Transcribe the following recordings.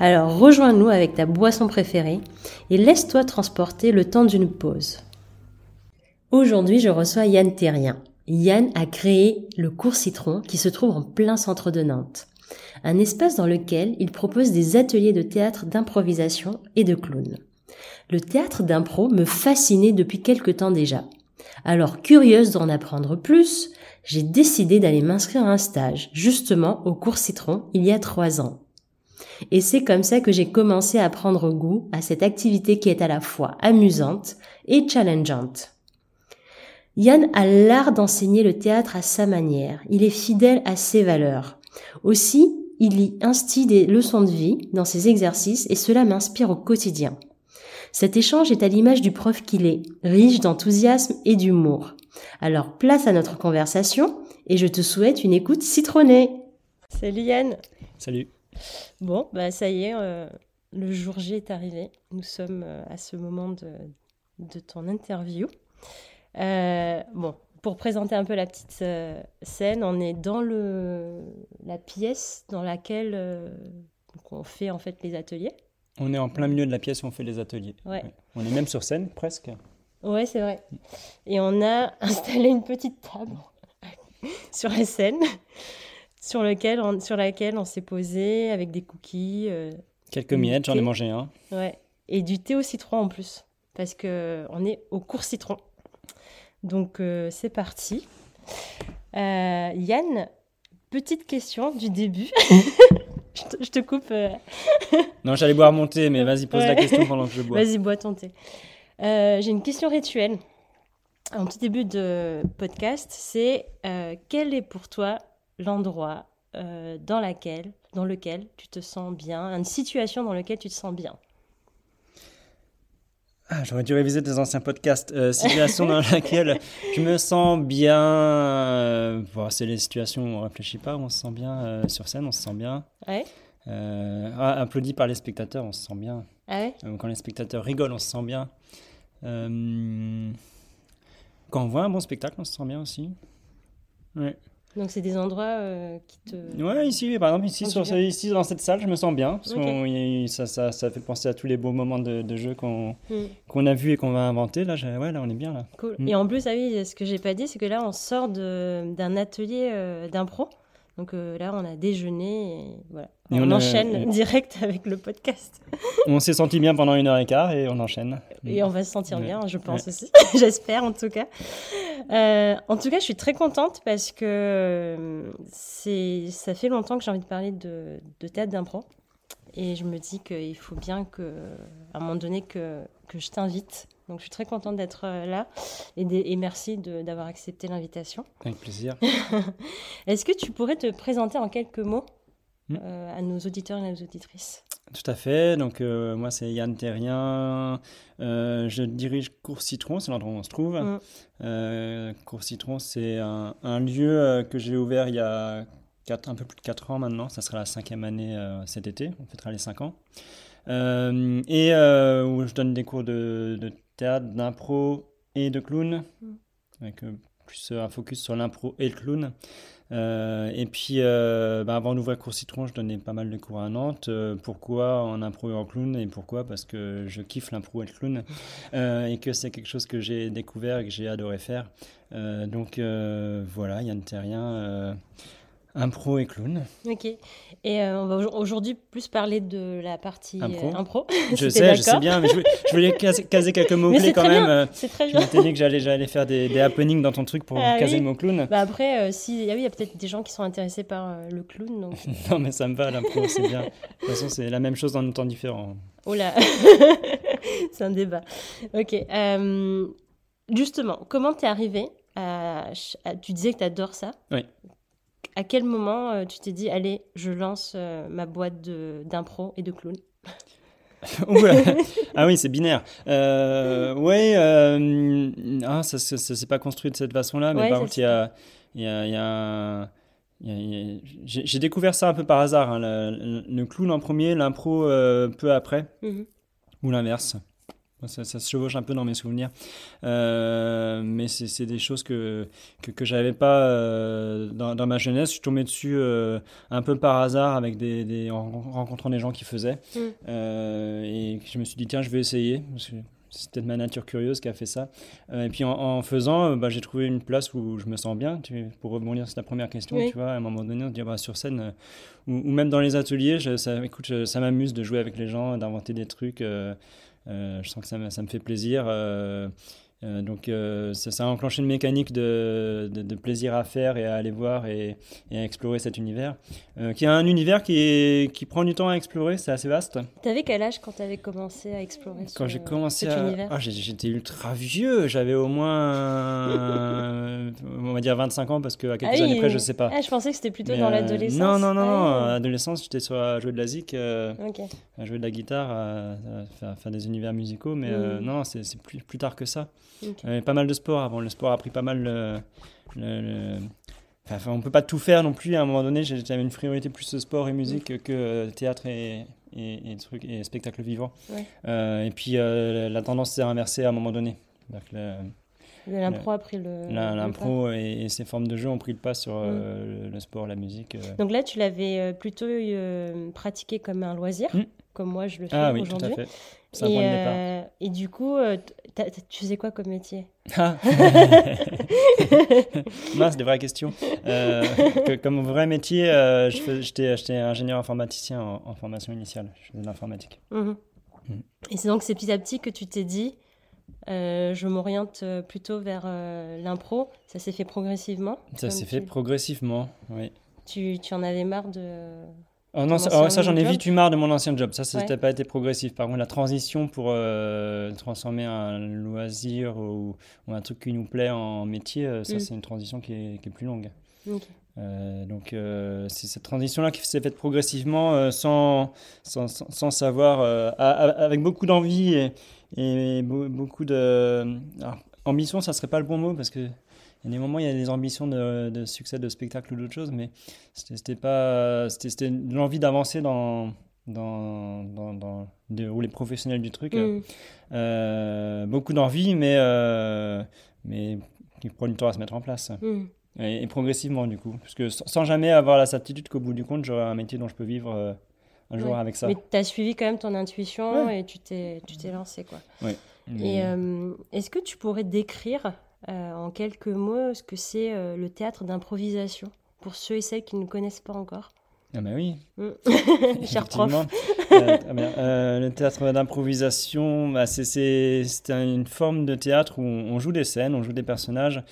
Alors rejoins-nous avec ta boisson préférée et laisse-toi transporter le temps d'une pause. Aujourd'hui, je reçois Yann Terrien. Yann a créé le cours Citron qui se trouve en plein centre de Nantes. Un espace dans lequel il propose des ateliers de théâtre d'improvisation et de clown. Le théâtre d'impro me fascinait depuis quelque temps déjà. Alors curieuse d'en apprendre plus, j'ai décidé d'aller m'inscrire à un stage, justement au cours Citron, il y a trois ans. Et c'est comme ça que j'ai commencé à prendre goût à cette activité qui est à la fois amusante et challengeante. Yann a l'art d'enseigner le théâtre à sa manière. Il est fidèle à ses valeurs. Aussi, il y instille des leçons de vie dans ses exercices et cela m'inspire au quotidien. Cet échange est à l'image du prof qu'il est, riche d'enthousiasme et d'humour. Alors place à notre conversation et je te souhaite une écoute citronnée. Salut Yann. Salut. Bon, bah ça y est, euh, le jour J est arrivé. Nous sommes euh, à ce moment de, de ton interview. Euh, bon, pour présenter un peu la petite scène, on est dans le, la pièce dans laquelle on fait en fait les ateliers. On est en plein milieu de la pièce où on fait les ateliers. Ouais. On est même sur scène presque. Ouais, c'est vrai. Et on a installé une petite table sur la scène sur, lequel on, sur laquelle on s'est posé avec des cookies. euh, Quelques miettes, j'en ai mangé un. ouais, et du thé au citron en plus, parce que on est au cours citron. Donc euh, c'est parti. Euh, Yann, petite question du début. je, te, je te coupe. Non, j'allais boire mon thé, mais vas-y, pose la question pendant que je bois. Vas-y, bois ton thé. J'ai une question rituelle. En tout début de podcast, c'est euh, quel est pour toi l'endroit euh, dans, laquelle, dans lequel tu te sens bien, une situation dans laquelle tu te sens bien Ah, J'aurais dû réviser tes anciens podcasts. Euh, situation dans laquelle je me sens bien. euh, bon, c'est les situations où on réfléchit pas, où on se sent bien euh, sur scène, on se sent bien. Ouais. Ah, applaudi par les spectateurs, on se sent bien. Ah ouais Quand les spectateurs rigolent, on se sent bien. Quand on voit un bon spectacle, on se sent bien aussi. Ouais. Donc c'est des endroits euh, qui te... Ouais, ici, par exemple, ici, sur, ici dans cette salle, je me sens bien. Parce Ok. qu'on- y- ça, ça, ça fait penser à tous les beaux moments de, de jeu qu'on Hmm, qu'on a vu et qu'on va inventer. Là, ouais, là, on est bien là. cool. Mm. Et en plus, ah oui, ce que j'ai pas dit, c'est que là, on sort d'un atelier euh, d'impro. Donc euh, là, on a déjeuné et voilà. Et on, enchaîne direct avec le podcast. On s'est senti bien pendant une heure et quart et on enchaîne. Et on va se sentir Ouais. bien, je pense Ouais. aussi. J'espère en tout cas. Euh, en tout cas, je suis très contente parce que euh, c'est, ça fait longtemps que j'ai envie de parler de, de théâtre d'impro. Et je me dis qu'il faut bien que, à un moment donné que, que je t'invite. Donc je suis très contente d'être euh, là et, de- et merci d'avoir accepté l'invitation. Avec plaisir. Est-ce que tu pourrais te présenter en quelques mots Mm. euh, à nos auditeurs et à nos auditrices? Tout à fait. Donc, euh, moi, c'est Yann Terrien. Euh, je dirige Cours Citron, c'est l'endroit où on se trouve. Mm. Euh, Cours Citron, c'est un, un lieu que j'ai ouvert il y a quatre- un peu plus de 4 ans maintenant. Ça sera la cinquième année cet été. On fêtera les 5 ans. Et où je donne des cours de, de théâtre, d'impro et de clown. Mm. Avec euh, plus euh, un focus sur l'impro et le clown. Euh, et puis, euh, bah, avant d'ouvrir Cours Citron, je donnais pas mal de cours à Nantes. Euh, pourquoi en impro et en clown Et pourquoi? Parce que je kiffe l'impro et le clown. Et que c'est quelque chose que j'ai découvert et que j'ai adoré faire. Donc voilà, Yann Terrien, impro et clown. Ok. Et euh, on va au- aujourd'hui plus parler de la partie Impro. euh, impro. Je sais, je sais bien, mais je voulais, je voulais caser, caser quelques mots-clés quand très même. Euh, C'est très Je bien. dit que j'allais, j'allais faire des, des happenings dans ton truc pour Ah caser oui. le mot clown. Bah après, si, ah oui, il y a peut-être des gens qui sont intéressés par le clown. Donc... Non, mais ça me va, l'impro, c'est bien. De toute façon, c'est la même chose dans nos temps différents. Oh là C'est un débat. Ok. justement, comment t'es arrivé à- Tu disais que t'adores ça. Oui. À quel moment euh, tu t'es dit, allez, je lance euh, ma boîte d'impro et de clown? Ah oui, c'est binaire. Euh, ouais, euh, ah, ça, ça, s'est pas construit de cette façon-là, mais par contre, il y a, y a, y a j'ai découvert ça un peu par hasard, hein, le, clown en premier, l'impro euh, peu après, mhm. ou l'inverse. Ça, se chevauche un peu dans mes souvenirs. Euh, mais c'est des choses que, que, que j'avais pas euh, dans, dans, ma jeunesse. Je suis tombé dessus euh, un peu par hasard avec des, des, en rencontrant des gens qui faisaient. Mm. et je me suis dit, tiens, je vais essayer. C'est peut-être ma nature curieuse qui a fait ça. et puis en, faisant, bah, j'ai trouvé une place où je me sens bien. Tu, pour rebondir sur ta première question, tu vois, à un moment donné, on se dit, bah, sur scène, ou, ou, même dans les ateliers, je, ça, écoute, ça m'amuse de jouer avec les gens, d'inventer des trucs. Euh, je sens que ça, me, ça me fait plaisir. Euh, euh, donc ça, ça, a enclenché une mécanique de, de, plaisir à faire et à aller voir et, et à explorer cet univers, qui est un univers qui, est, qui prend du temps à explorer, c'est assez vaste. T'avais quel âge quand tu avais commencé à explorer Quand j'ai commencé à... univers ah, J'étais ultra vieux, j'avais au moins, on va dire 25 ans, parce qu'à quelques ah années près, je sais pas. Ah, je pensais que c'était plutôt dans l'adolescence. Non, non, non, non. à l'adolescence, j'étais sur à jouer de la zik, à jouer de la guitare, à, faire, des univers musicaux, mais mm. non, c'est plus, plus tard que ça. Okay. Pas mal de sport avant. Le sport a pris pas mal le. le, Enfin, on peut pas tout faire non plus. À un moment donné, j'avais une priorité plus sport et musique que théâtre et, et, et, trucs, et spectacle vivant. Euh, et puis euh, la tendance s'est inversée à un moment donné. L'impro a pris le. L'impro et, ses formes de jeu ont pris le pas sur mm. le, sport, la musique. Donc là, tu l'avais plutôt pratiqué comme un loisir, mm. comme moi je le fais ah, oui, aujourd'hui. Tout à fait. Et, euh, et, du coup, euh, tu faisais quoi comme métier? Ah. Mince, des vraies questions. Euh, comme vrai métier, j'étais ingénieur informaticien en, formation initiale. Je faisais de l'informatique. Mhm. Mm. Et c'est donc c'est petit à petit que tu t'es dit, je m'oriente plutôt vers l'impro. Ça s'est fait progressivement Ça s'est fait progressivement, oui. Tu, tu en avais marre de Oh non, oh, ça, j'en ai vite eu marre de mon ancien job. Ça, ça n'a pas été progressif. Par contre, la transition pour euh, transformer un loisir ou, un truc qui nous plaît en métier, euh, ça, mm. c'est une transition qui est, qui est plus longue. Euh, donc, c'est cette transition-là qui s'est faite progressivement sans, sans, sans, savoir, avec beaucoup d'envie et, et, beaucoup de. ambition, ça serait pas le bon mot parce que il y a des moments, il y a des ambitions de, succès de spectacle ou d'autres choses, mais c'était pas, c'était l'envie d'avancer dans, dans, dans, dans les professionnels du truc. Mm. Euh, beaucoup d'envie, mais, euh, mais qui prend du temps à se mettre en place. Mm. Et, progressivement, du coup. Parce que sans, jamais avoir la certitude qu'au bout du compte, j'aurai un métier dont je peux vivre euh, un jour avec ça. Mais tu as suivi quand même ton intuition et tu t'es lancé. Quoi. Et est-ce que tu pourrais décrire euh, en quelques mots ce que c'est euh, le théâtre d'improvisation pour ceux et celles qui ne connaissent pas encore? Ah ben oui. Mm. Cher prof. Euh, le théâtre d'improvisation, bah, c'est une forme de théâtre où on joue des scènes, on joue des personnages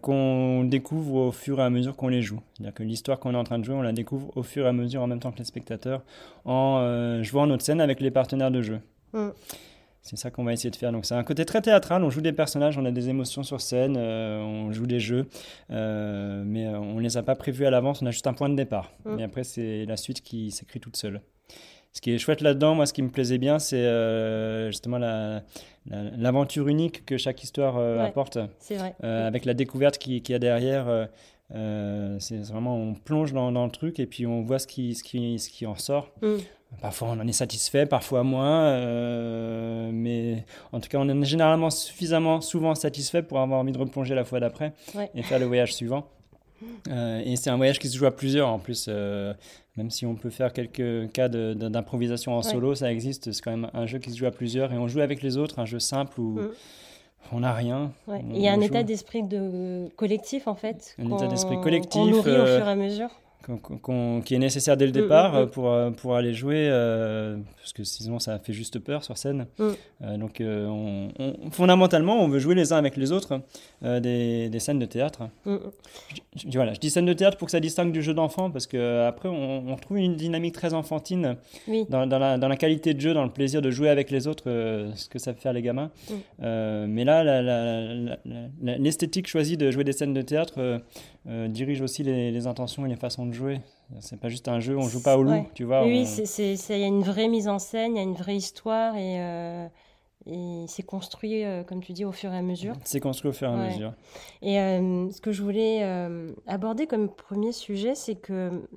qu'on découvre au fur et à mesure qu'on les joue. C'est-à-dire que l'histoire qu'on est en train de jouer, on la découvre au fur et à mesure en même temps que les spectateurs en jouant notre scène avec les partenaires de jeu. Mm. C'est ça qu'on va essayer de faire. Donc c'est un côté très théâtral. On joue des personnages, on a des émotions sur scène, euh, on joue des jeux, euh, mais euh, on ne les a pas prévus à l'avance. On a juste un point de départ. Mm. Et après c'est la suite qui s'écrit toute seule. Ce qui est chouette là-dedans, moi, ce qui me plaisait bien, c'est justement l'aventure unique que chaque histoire apporte. C'est vrai. Avec la découverte qu'il qui y a derrière. c'est vraiment, on plonge dans, dans, le truc et puis on voit ce qui, ce qui, ce qui en sort. Mm. Parfois on en est satisfait, parfois moins, euh, mais en tout cas on est généralement suffisamment souvent satisfait pour avoir envie de replonger la fois d'après et faire le voyage suivant. Euh, et c'est un voyage qui se joue à plusieurs en plus, euh, même si on peut faire quelques cas d'improvisation en solo, ça existe, c'est quand même un jeu qui se joue à plusieurs et on joue avec les autres, un jeu simple où mm. on n'a rien. Il y a un état d'esprit de collectif en fait. Un état d'esprit collectif. On nourrit au fur et à mesure qui est nécessaire dès le mm, départ mm, mm. pour, euh, pour aller jouer, euh, parce que sinon ça fait juste peur sur scène. Euh, donc on, fondamentalement, on veut jouer les uns avec les autres des, des, scènes de théâtre. Je, voilà, je dis scène de théâtre pour que ça distingue du jeu d'enfant, parce qu'après on, on, retrouve une dynamique très enfantine dans, dans, la, dans, la, qualité de jeu, dans le plaisir de jouer avec les autres, ce que ça fait faire les gamins. mais là, l'esthétique choisie de jouer des scènes de théâtre dirige aussi les, les intentions et les façons de jouer. C'est pas juste un jeu, on joue pas au loup, tu vois. Oui, il y a une vraie mise en scène, il y a une vraie histoire et, euh, et c'est construit, euh, comme tu dis, au fur et à mesure. C'est construit au fur et à mesure. Et euh, ce que je voulais aborder comme premier sujet, c'est que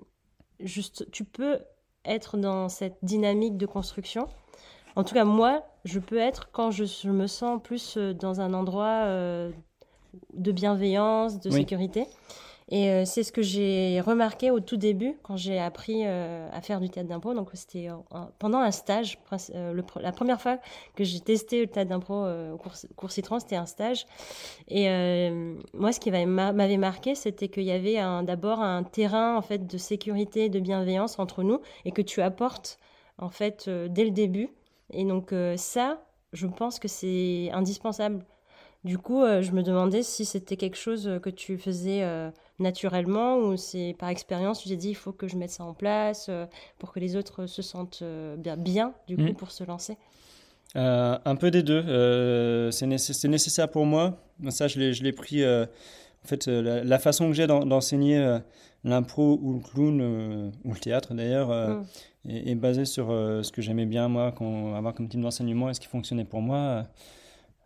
juste, tu peux être dans cette dynamique de construction. En tout cas, moi, je peux être quand je, me sens plus dans un endroit de bienveillance, de sécurité. Et euh, c'est ce que j'ai remarqué au tout début quand j'ai appris euh, à faire du théâtre d'impro. Donc c'était pendant un stage, euh, la première fois que j'ai testé le théâtre d'impro au cours, Citron, c'était un stage. Et moi, ce qui m'avait marqué, c'était qu'il y avait d'abord un terrain en fait de sécurité, de bienveillance entre nous, et que tu apportes en fait dès le début. Et donc ça, je pense que c'est indispensable. Du coup, je me demandais si c'était quelque chose que tu faisais naturellement ou c'est par expérience, tu t'es dit il faut que je mette ça en place euh, pour que les autres se sentent euh, bien, bien du coup, mm. pour se lancer? Euh, Un peu des deux. c'est nécessaire pour moi. Ça, je l'ai pris. en fait, la, façon que j'ai d'enseigner l'impro ou le clown, ou le théâtre d'ailleurs, mm. est, basée sur ce que j'aimais bien moi, quand, avoir comme type d'enseignement et ce qui fonctionnait pour moi.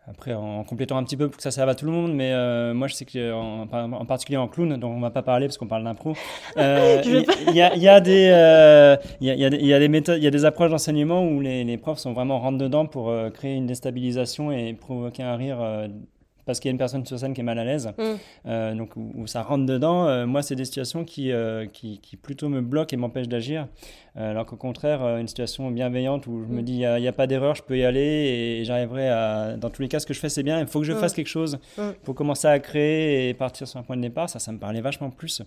Après, en complétant un petit peu pour que ça serve à tout le monde, mais euh, moi je sais que en, en, particulier en clown, dont on va pas parler parce qu'on parle d'impro, euh, il y, a, y, a des, euh, il y, a, y, a, des méthodes, il y a des approches d'enseignement où les, les, profs sont vraiment rentre dedans pour créer une déstabilisation et provoquer un rire parce qu'il y a une personne sur scène qui est mal à l'aise, mm. euh, donc où, ça rentre dedans. Euh, moi, c'est des situations qui, euh, qui, qui, plutôt me bloquent et m'empêchent d'agir. Alors qu'au contraire, une situation bienveillante où je me mm. dis, il n'y a, pas d'erreur, je peux y aller et, j'arriverai à. Dans tous les cas, ce que je fais, c'est bien. Il faut que je mm. fasse quelque chose pour commencer à créer et partir sur un point de départ. Ça, ça me parlait vachement plus.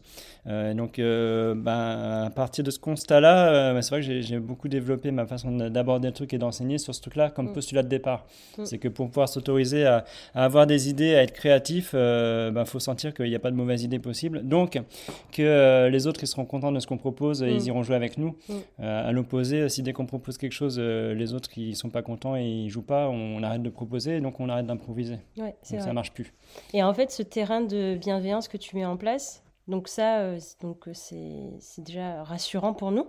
donc, ben, à partir de ce constat-là, ben, c'est vrai que j'ai beaucoup développé ma façon d'aborder le truc et d'enseigner sur ce truc-là comme postulat de départ. C'est que pour pouvoir s'autoriser à, à avoir des idées, à être créatif, il euh, bah, faut sentir qu'il n'y a pas de mauvaise idée possible. Donc, que euh, les autres ils seront contents de ce qu'on propose, et ils mm. iront jouer avec nous. Mm. Euh, à l'opposé, si dès qu'on propose quelque chose, les autres qui sont pas contents et ils jouent pas, on, arrête de proposer, donc on arrête d'improviser. Ouais, donc ça marche plus. Et en fait, ce terrain de bienveillance que tu mets en place, donc ça, donc c'est déjà rassurant pour nous.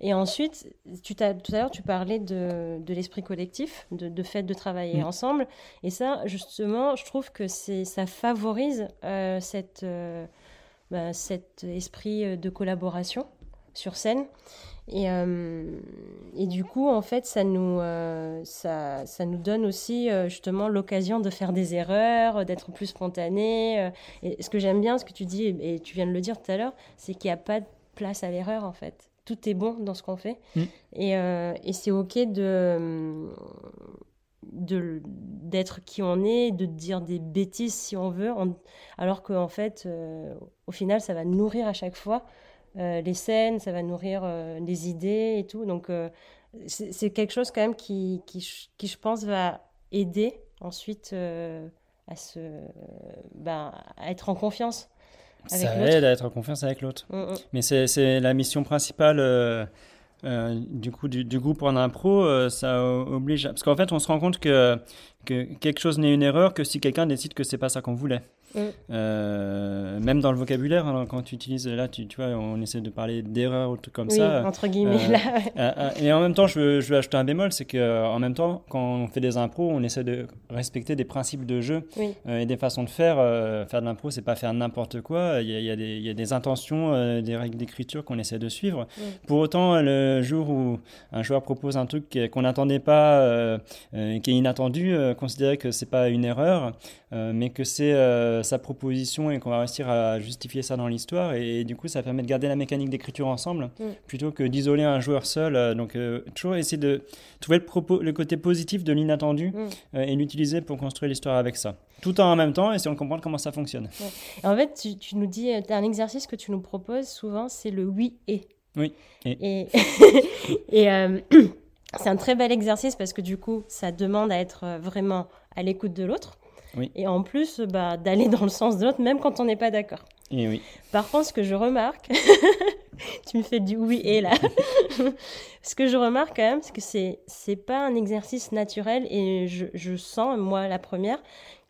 Et ensuite, tu tout à l'heure, tu parlais de, de l'esprit collectif, de, de, fait de travailler mm. ensemble. Et ça, justement, je trouve que ça favorise euh, cette, euh, bah, cet esprit euh, de collaboration sur scène. Et, et, du coup, en fait, ça nous, ça, ça, nous donne aussi justement l'occasion de faire des erreurs, d'être plus spontané. et ce que j'aime bien, ce que tu dis, et tu viens de le dire tout à l'heure, c'est qu'il n'y a pas de place à l'erreur, en fait tout est bon dans ce qu'on fait. Mm. Et, euh, et c'est OK de d'être qui on est, de dire des bêtises si on veut, alors qu'en fait, euh, au final, ça va nourrir à chaque fois euh, les scènes, ça va nourrir les idées et tout. Donc, c'est quelque chose quand même qui, qui, qui, je pense, va aider ensuite à, se, ben, à être en confiance ça aide à être en confiance avec l'autre. Mm, mm. Mais c'est la mission principale euh, euh, du coup du, du, groupe en impro. Euh, ça oblige. Parce qu'en fait, on se rend compte que, que quelque chose n'est une erreur que si quelqu'un décide que c'est pas ça qu'on voulait. Mm. Euh, même dans le vocabulaire, hein, quand tu utilises, là, tu, tu, vois, on essaie de parler d'erreur ou trucs comme oui, ça. entre guillemets, euh, là. Euh, et en même temps, je veux, je veux ajouter un bémol, c'est qu'en même temps, quand on fait des impros, on essaie de respecter des principes de jeu et des façons de faire. faire de l'impro, c'est pas faire n'importe quoi. Il y, a, il, y a des, il y, a, des intentions, des règles d'écriture qu'on essaie de suivre. Pour autant, le jour où un joueur propose un truc qu'on n'attendait pas, qui est inattendu, considérer que c'est pas une erreur, mais que c'est sa proposition et qu'on va réussir à justifier ça dans l'histoire. Et, du coup, ça permet de garder la mécanique d'écriture ensemble mm. plutôt que d'isoler un joueur seul. Euh, donc, euh, toujours essayer de trouver le, propos, le côté positif de l'inattendu mm. euh, et l'utiliser pour construire l'histoire avec ça. Tout en même temps, et si on comprend comment ça fonctionne. En fait, tu, tu nous dis, un exercice que tu nous proposes souvent, c'est le oui et. Oui. Et, et, c'est un très bel exercice parce que du coup, ça demande à être vraiment à l'écoute de l'autre. Et en plus, bah, d'aller dans le sens de l'autre, même quand on n'est pas d'accord. Et oui. Par contre, ce que je remarque, tu me fais du oui et là. ce que je remarque quand même, c'est que c'est c'est pas un exercice naturel et je, je sens, moi la première,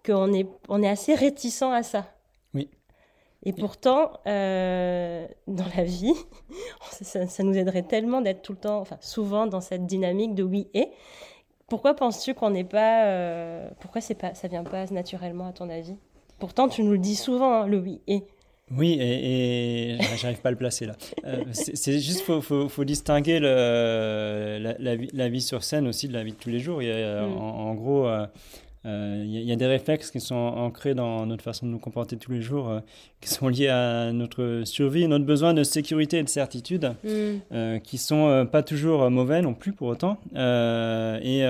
qu'on est on est assez réticent à ça. Oui. Et pourtant, euh, dans la vie, ça, nous aiderait tellement d'être tout le temps, enfin souvent dans cette dynamique de oui et. Pourquoi penses-tu qu'on n'est pas, euh, pourquoi c'est pas, ça vient pas naturellement à ton avis? Pourtant, tu nous le dis souvent, hein, le oui et. Oui, et, j'arrive pas à le placer là. Euh, c'est juste faut, faut, faut distinguer le, la, vie, la, vie, sur scène aussi de la vie de tous les jours. Il y a, mm. en, gros, il euh, y, a des réflexes qui sont ancrés dans notre façon de nous comporter tous les jours, euh, qui sont liés à notre survie, notre besoin de sécurité et de certitude, mm. euh, qui sont pas toujours mauvais non plus pour autant. et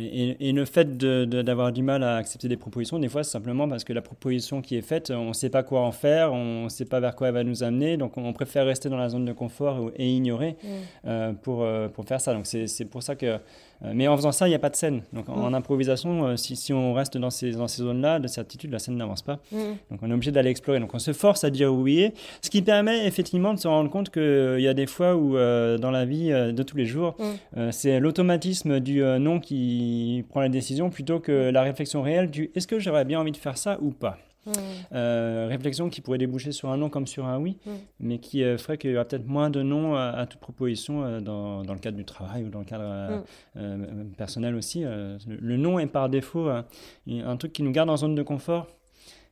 et, le fait d'avoir du mal à accepter des propositions, des fois, c'est simplement parce que la proposition qui est faite, on ne sait pas quoi en faire, on ne sait pas vers quoi elle va nous amener, donc on préfère rester dans la zone de confort et ignorer mm. pour, pour faire ça. Donc c'est pour ça que euh, mais en faisant ça, il n'y a pas de scène. Donc en, mm. improvisation, euh, si, si, on reste dans ces, dans ces zones-là de certitude, la scène n'avance pas. Mm. Donc on est obligé d'aller explorer. Donc on se force à dire oui, ce qui permet effectivement de se rendre compte qu'il euh, y a des fois où dans la vie de tous les jours, mm. c'est l'automatisme du non qui prend la décision plutôt que la réflexion réelle du est-ce que j'aurais bien envie de faire ça ou pas? Euh, réflexion qui pourrait déboucher sur un non comme sur un oui, mais qui euh, ferait qu'il y aura peut-être moins de non à, toute proposition euh, dans, dans, le cadre du travail ou dans le cadre personnel aussi. Le, non est par défaut un truc qui nous garde en zone de confort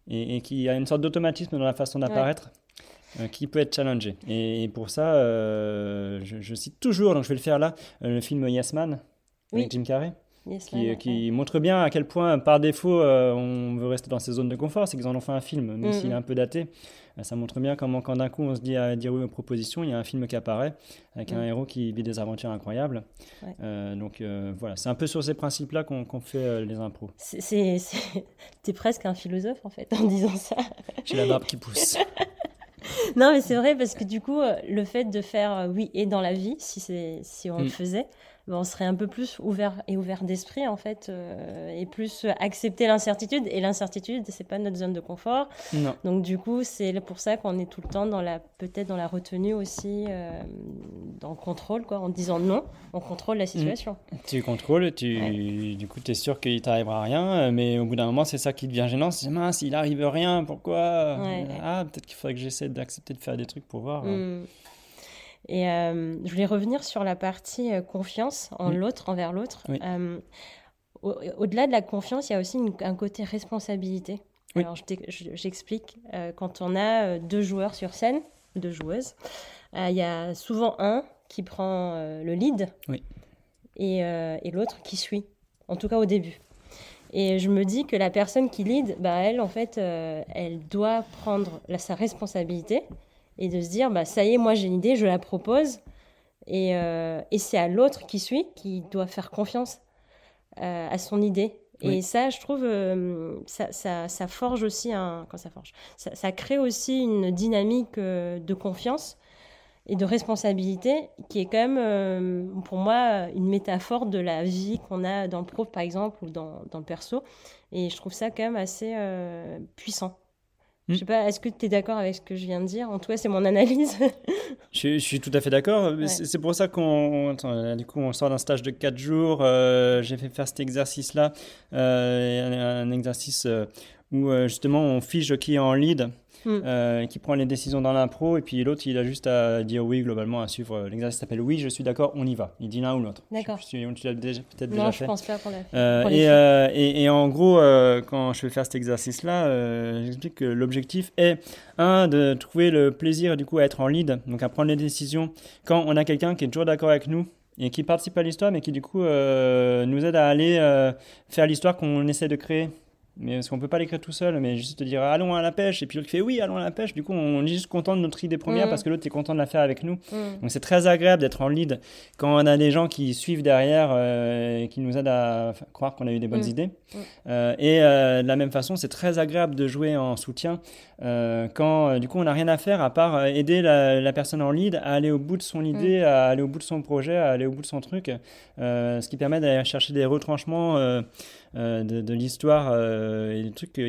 et, qui a une sorte d'automatisme dans la façon d'apparaître. qui peut être challengé. Et, pour ça, je, cite toujours, donc je vais le faire là, le film Yes Man avec Jim Carrey qui, montre bien à quel point, par défaut, euh, on veut rester dans ces zones de confort. C'est qu'ils en ont fait un film, même s'il est un peu daté. Euh, ça montre bien comment, quand d'un coup, on se dit à dire oui aux propositions, il y a un film qui apparaît avec un héros qui vit des aventures incroyables. Euh, donc voilà, c'est un peu sur ces principes-là qu'on fait les impros. T'es presque un philosophe, en fait, en disant ça. J'ai la barbe qui pousse. non, mais c'est vrai parce que du coup, le fait de faire oui et dans la vie, si, si on le mm. faisait, on serait un peu plus ouvert et ouvert d'esprit en fait euh, et plus accepter l'incertitude. Et l'incertitude c'est pas notre zone de confort. Donc du coup c'est pour ça qu'on est tout le temps dans la peut-être dans la retenue aussi euh, dans le contrôle quoi en disant non. On contrôle la situation. Mm. tu contrôles tu du coup tu es sûr qu'il t'arrivera rien mais au bout d'un moment c'est ça qui devient gênant. C'est mince il arrive rien pourquoi? Ah peut-être qu'il faudrait que j'essaie d'accepter de faire des trucs pour voir mm. Et euh, je voulais revenir sur la partie euh, confiance en l'autre, envers l'autre. Euh, au-delà de la confiance, il y a aussi un côté responsabilité. Alors, j'explique. quand on a deux joueurs sur scène, deux joueuses, il y a souvent un qui prend le lead et, et l'autre qui suit, en tout cas au début. Et je me dis que la personne qui lead, bah, elle, en fait, elle doit prendre la, sa responsabilité et de se dire bah ça y est moi j'ai une idée je la propose. Et, euh, et c'est à l'autre qui suit qui doit faire confiance euh, à son idée. Et ça je trouve euh, ça, ça, ça, forge aussi un quand ça forge ça, ça crée aussi une dynamique de confiance et de responsabilité qui est quand même pour moi une métaphore de la vie qu'on a dans le pro par exemple ou dans, dans le perso. Et je trouve ça quand même assez puissant je sais pas, est-ce que tu es d'accord avec ce que je viens de dire? En tout cas, c'est mon analyse. je, suis tout à fait d'accord. C'est pour ça qu'on du coup, on sort d'un stage de 4 jours. Euh, j'ai fait faire cet exercice-là, euh, un, exercice euh, où justement on fiche qui est en lead. Hmm. Euh, qui prend les décisions dans l'impro, et puis l'autre, il a juste à dire oui, globalement, à suivre. L'exercice s'appelle Oui, je suis d'accord, on y va. Il dit l'un ou l'autre. D'accord. Tu l'as peut-être déjà fait. je pense pas qu'on l'a fait. Euh, et, euh, et, et, en gros, quand je vais faire cet exercice-là, j'explique que l'objectif est, un, de trouver le plaisir, du coup, à être en lead, donc à prendre les décisions quand on a quelqu'un qui est toujours d'accord avec nous, et qui participe à l'histoire, mais qui du coup nous aide à aller faire l'histoire qu'on essaie de créer mais parce qu'on peut pas l'écrire tout seul, mais juste te dire allons à la pêche, et puis l'autre fait oui, allons à la pêche. Du coup, on est juste content de notre idée première mm. parce que l'autre est content de la faire avec nous. Mm. Donc c'est très agréable d'être en lead quand on a des gens qui suivent derrière euh, et qui nous aident à croire qu'on a eu des bonnes mm. idées. Euh, et euh, de la même façon, c'est très agréable de jouer en soutien quand du coup on n'a rien à faire à part aider la, personne en lead à aller au bout de son idée, à aller au bout de son projet, à aller au bout de son truc, ce qui permet d'aller chercher des retranchements. de, l'histoire et des trucs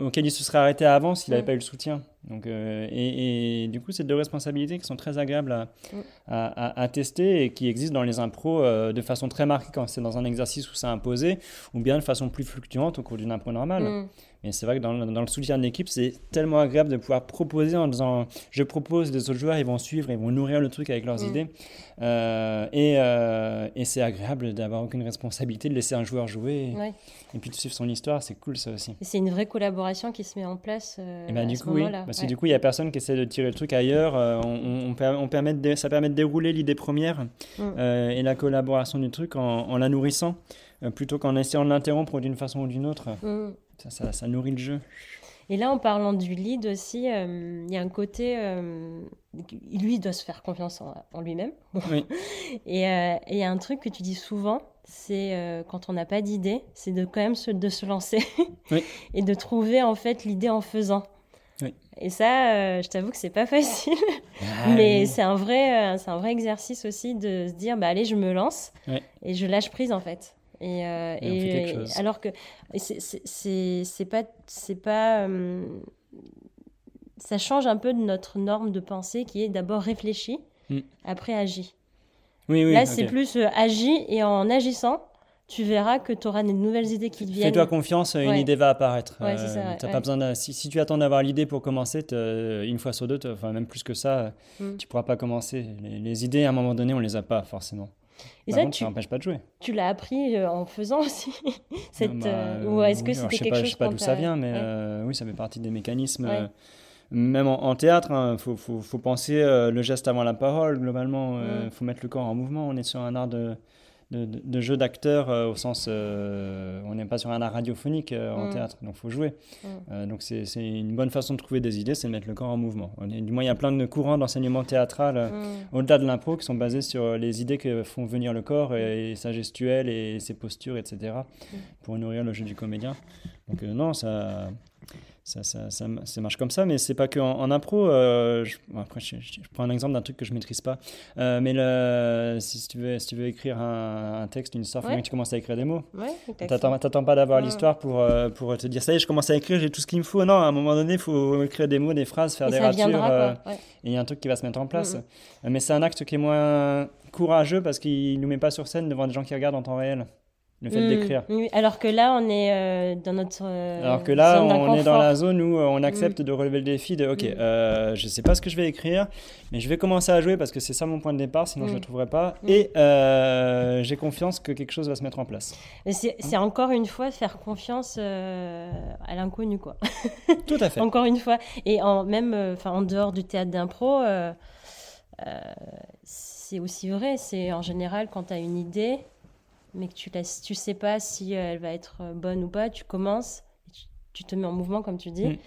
auxquels il se serait arrêté avant s'il n'avait pas eu le soutien. Donc, euh, et, du coup, c'est deux responsabilités qui sont très agréables à, Mm. à, à- à tester et qui existent dans les impros euh, de façon très marquée quand c'est dans un exercice où c'est imposé, ou bien de façon plus fluctuante au cours d'une impro normale. Mm. Mais c'est vrai que dans, le- dans le soutien de l'équipe, c'est tellement agréable de pouvoir proposer en disant je propose, les autres joueurs ils vont suivre, ils vont nourrir le truc avec leurs Mm. idées. Euh, et et c'est agréable d'avoir aucune responsabilité, de laisser un joueur jouer Ouais. et puis de suivre son histoire, c'est cool ça aussi. Et c'est une vraie collaboration qui se met en place Et à du ce coup, oui, moment-là. Parce que Ouais. du coup, il n'y a personne qui essaie de tirer le truc ailleurs. euh, on, on, on per- on permet de ça permet de dérouler l'idée première Mm. euh, et la collaboration du truc en, en la nourrissant, euh, plutôt qu'en essayant de l'interrompre d'une façon ou d'une autre. Mm. Ça, ça, ça nourrit le jeu. Et là, en parlant du lead aussi, il y a un côté. lui, il doit se faire confiance en, en lui-même. Oui. Et et il y a un truc que tu dis souvent, c'est euh, quand on n'a pas d'idée, c'est de quand même se, de se lancer Oui. et de trouver en fait l'idée en faisant. Et ça, euh, je t'avoue que c'est pas facile, Ah, mais oui. c'est un vrai, euh, c'est un vrai exercice aussi de se dire, bah allez, je me lance Ouais. et je lâche prise en fait. Et, euh, Et fait alors que c'est- pas c'est pas ça change un peu de notre norme de pensée qui est d'abord réfléchi, Mm. après agi. Oui, oui, Là, c'est plus euh, agi et en agissant, tu verras que tu auras des nouvelles idées qui te viennent. Fais-toi confiance, une Ouais. idée va apparaître. Ouais, ça, ouais. pas besoin de- si, si tu attends d'avoir l'idée pour commencer, t'as- une fois sur deux, enfin même plus que ça, Mm. tu pourras pas commencer. Les, les idées, à un moment donné, on les a pas forcément. Et Par ça, contre, tu, ça n'empêche pas de jouer. tu l'as appris euh, en faisant aussi. Cette, Ah bah, euh, ou est-ce que oui, alors, c'était quelque pas, chose Je sais pas d'où ça vient, mais euh, oui, ça fait partie des mécanismes. Euh, même en, en théâtre, il faut, faut, faut penser euh, le geste avant la parole, globalement. Il Mm. faut mettre le corps en mouvement. On est sur un art de, de, de- de jeu d'acteur euh, au sens. euh, on n'est pas sur un art radiophonique euh, en Mm. théâtre, donc il faut jouer. Mm. Donc c'est une bonne façon de trouver des idées, c'est de mettre le corps en mouvement. On est- du moins, il y a plein de courants d'enseignement théâtral. Mm. au-delà de l'impro, qui sont basés sur les idées que font venir le corps et, et sa gestuelle et ses postures, etc., pour nourrir le jeu du comédien. Donc non, ça, ça, ça, ça, ça marche comme ça, mais c'est pas que en, en impro. euh, je, bon, après, je, je- je prends un exemple d'un truc que je maîtrise pas, Euh, mais le, si, tu veux, si tu veux écrire un, un texte, une histoire, il faut bien que tu commences à écrire des mots. Ouais. T'attends pas d'avoir l'histoire pour, euh, pour te dire ça y est, je commence à écrire, j'ai tout ce qu'il me faut. Non, à un moment donné, il faut écrire des mots, des phrases, faire Et des ratures. viendra, quoi. Ouais. et il y a un truc qui va se mettre en place. Mhm. Euh, Mais c'est un acte qui est moins courageux parce qu'il nous met pas sur scène devant des gens qui regardent en temps réel. Le fait Mm. d'écrire. Oui, alors que là, on est euh, dans notre. euh, Alors que là, zone on est dans la zone où euh, on accepte de relever le défi de OK, Mm. euh, je sais pas ce que je vais écrire, mais je vais commencer à jouer parce que c'est ça mon point de départ, sinon je Mm. le trouverai pas. Et j'ai confiance que quelque chose va se mettre en place. Mais C'est encore une fois faire confiance à l'inconnu, quoi. Tout à fait. Encore une fois. Et en, même en dehors du théâtre d'impro, c'est aussi vrai. C'est en général quand tu as une idée, mais que tu ne tu sais pas si elle va être euh, bonne ou pas, tu commences, tu, tu te mets en mouvement, comme tu dis. Mm.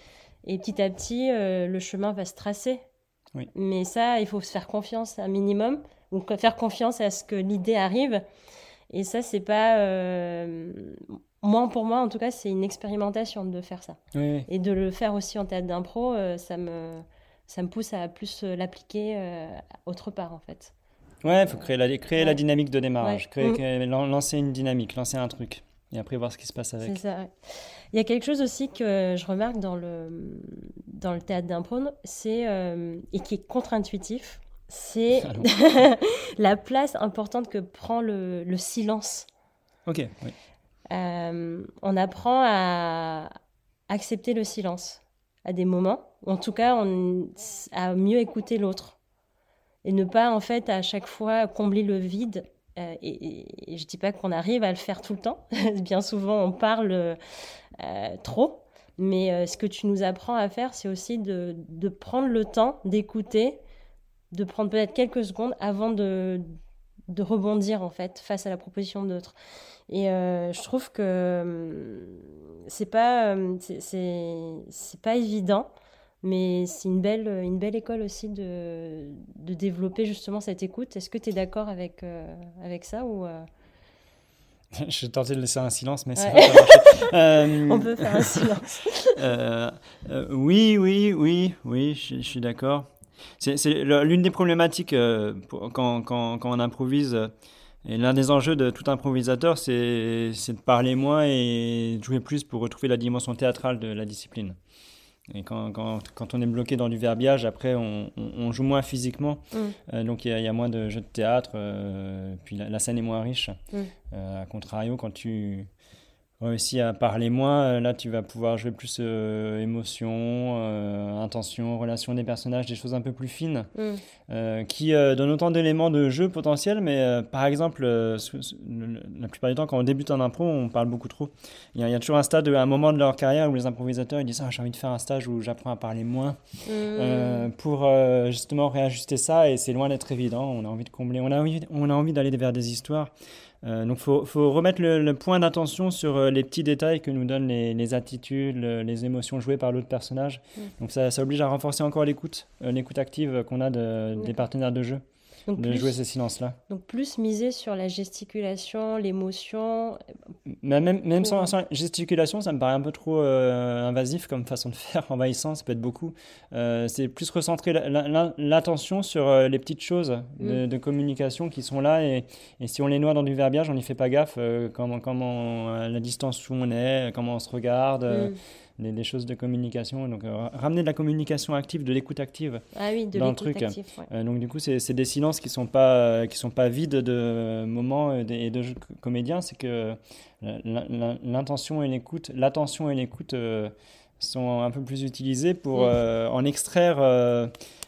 Et petit à petit, euh, le chemin va se tracer. Oui. Mais ça, il faut se faire confiance un minimum, ou faire confiance à ce que l'idée arrive. Et ça, c'est pas. euh, Moi, pour moi, en tout cas, c'est une expérimentation de faire ça. Oui, oui. Et de le faire aussi en théâtre d'impro, euh, ça, me, ça me pousse à plus euh, l'appliquer euh, autre part, en fait. Ouais, il faut créer, la, créer la dynamique de démarrage, Ouais. créer, Mm. créer- lancer une dynamique, lancer un truc, et après voir ce qui se passe avec. C'est ça. ouais. Il y a quelque chose aussi que je remarque dans le, dans le théâtre d'impro, c'est, euh, et qui est contre-intuitif, c'est Allons. la place importante que prend le, le silence. Ok, oui. Euh, on apprend à accepter le silence à des moments, ou en tout cas on, à mieux écouter l'autre et ne pas en fait à chaque fois combler le vide. Euh, et, et- je dis pas qu'on arrive à le faire tout le temps. Bien souvent on parle euh, trop, mais euh, ce que tu nous apprends à faire, c'est aussi de, de prendre le temps d'écouter, de prendre peut-être quelques secondes avant de, de rebondir en fait face à la proposition d'autres. Et euh, je trouve que hum, c'est pas hum, c'est pas évident, mais c'est une belle une belle école aussi de de développer justement cette écoute. Est-ce que tu es d'accord avec euh, avec ça ou euh, Je tentais de laisser un silence, mais ça Ouais. va pas marcher. Euh, on peut faire un silence Euh, euh, oui, oui, oui, oui, je, je suis d'accord. C'est l'une des problématiques euh, pour- quand, quand, quand on improvise. euh, et l'un des enjeux de tout improvisateur, c'est c'est de parler moins et de jouer plus pour retrouver la dimension théâtrale de la discipline. Et quand, quand, quand, on est bloqué dans du verbiage, après, on, on, joue moins physiquement. Mm. donc, il y, y, a moins de jeux de théâtre. puis la, scène est moins riche. Mm. à contrario, quand tu, réussi à parler moins, euh, là tu vas pouvoir jouer plus euh, émotion, euh, intention, relation des personnages, des choses un peu plus fines, mm. qui donnent autant d'éléments de jeu potentiel, mais par exemple, la plupart du temps quand on débute en impro, on parle beaucoup trop. Il y, a, toujours un stade, un moment de leur carrière où les improvisateurs ils disent ah, j'ai envie de faire un stage où j'apprends à parler moins, mm. pour justement réajuster ça, et c'est loin d'être évident, on a envie de combler, on a envie, on a envie d'aller vers des histoires. Euh, donc, il faut, remettre le, point d'attention sur euh, les petits détails que nous donnent les, attitudes, les émotions jouées par l'autre personnage. Mm. Donc, ça, ça, oblige à renforcer encore l'écoute, euh, l'écoute active qu'on a des partenaires de jeu de jouer ces silences-là. Donc plus miser sur la gesticulation, l'émotion. Même, même sans, gesticulation, ça me paraît un peu trop euh, invasif comme façon de faire, envahissant, ça peut être beaucoup. Euh, c'est plus recentrer l'attention sur euh, les petites choses mm. de, communication qui sont là et, et, si on les noie dans du verbiage, on n'y fait pas gaffe, comment, comment la distance où on est, comment on se regarde. Mm des, choses de communication. Donc, euh, ramener de la communication active, de l'écoute active ah oui, de dans le truc. Euh, donc, du coup, c'est des silences qui ne sont, pas, qui sont pas vides de moments et de, comédiens. C'est que l'intention et l'écoute, l'attention et l'écoute euh, sont un peu plus utilisées pour en extraire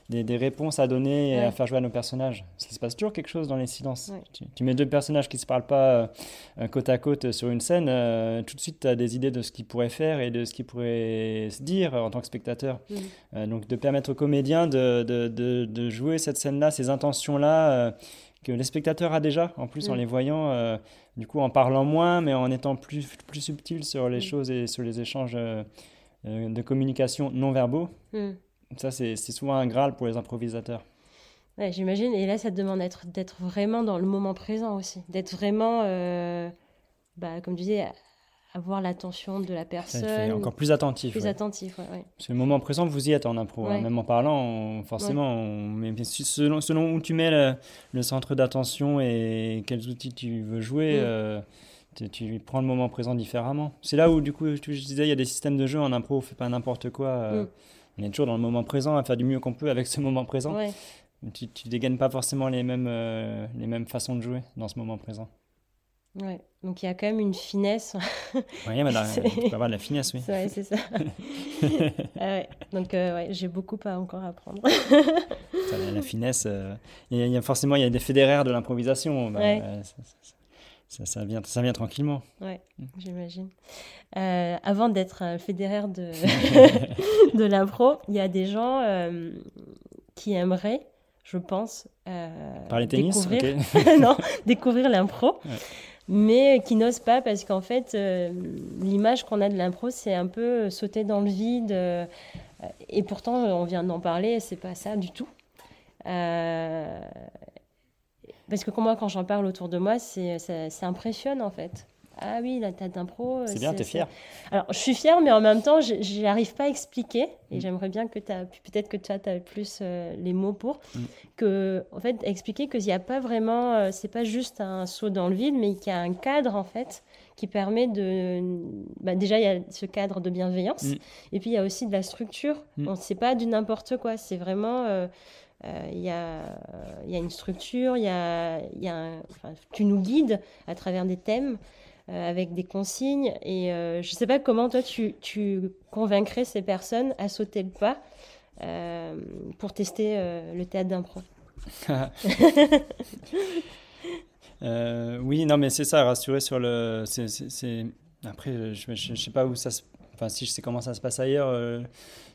des, réponses à donner et à faire jouer à nos personnages. Il se passe toujours quelque chose dans les silences. Tu, mets deux personnages qui ne se parlent pas euh, côte à côte sur une scène, euh, tout de suite tu as des idées de ce qu'ils pourraient faire et de ce qu'ils pourraient se dire en tant que spectateur. Mm. Euh, donc de permettre aux comédiens de, de, de, jouer cette scène-là, ces intentions-là que les spectateurs a déjà, en plus en mm. les voyant, du coup en parlant moins, mais en étant plus, plus subtil sur les mm. choses et sur les échanges de communication non verbaux. Ça, c'est souvent un graal pour les improvisateurs. Ouais, j'imagine. Et là, ça te demande d'être vraiment dans le moment présent aussi. D'être vraiment, euh, bah, comme tu disais, avoir l'attention de la personne. encore plus attentif. Plus attentif, ouais. Parce le moment présent, vous y êtes en impro. Hein. Même en parlant, forcément, mais selon, selon, où tu mets le, centre d'attention et quels outils tu veux jouer, mm. euh, tu, prends le moment présent différemment. C'est là où, du coup, je disais, il y a des systèmes de jeu en impro, on fait pas n'importe quoi. Euh, mm on est toujours dans le moment présent, à faire du mieux qu'on peut avec ce moment présent. Tu, ne dégagnes pas forcément les mêmes, euh, les mêmes façons de jouer dans ce moment présent. Ouais, donc il y a quand même une finesse. oui, mais tu peux avoir de la finesse, oui. Ouais, c'est ça. Ah ouais. Donc euh, ouais, j'ai beaucoup à encore apprendre. la, finesse, euh, il y a, forcément il y a des fédéraires de l'improvisation. Bah, ça, ça, vient, ça vient tranquillement. Ouais, mm. j'imagine. Euh, avant d'être fédéraire de, de l'impro, il y a des gens euh, qui aimeraient, je pense, euh, tennis découvrir, non, découvrir l'impro. Mais qui n'osent pas parce qu'en fait, l'image qu'on a de l'impro, c'est un peu sauter dans le vide. et pourtant, on vient d'en parler, c'est pas ça du tout. Parce que moi, quand j'en parle autour de moi, c'est, ça, impressionne en fait. Ah oui, la tête d'impro. C'est bien, t'es fière. Alors, je suis fière, mais en même temps, je n'arrive pas à expliquer. Et mm. j'aimerais bien que tu peut-être que tu as plus euh, les mots pour, mm. que, en fait, expliquer qu'il n'y a pas vraiment, euh, c'est pas juste un saut dans le vide, mais qu'il y a un cadre, en fait, qui permet de. Bah, déjà, il y a ce cadre de bienveillance. Mm. Et puis, il y a aussi de la structure. On sait pas du n'importe quoi. C'est vraiment. Euh, il y, a, une structure, y a, tu nous guides à travers des thèmes euh, avec des consignes. Et euh, je ne sais pas comment toi tu, tu, convaincrais ces personnes à sauter le pas pour tester le théâtre d'impro. oui, non, mais c'est ça, rassurer sur le. Après, je ne sais pas où ça se. Enfin, si je sais comment ça se passe ailleurs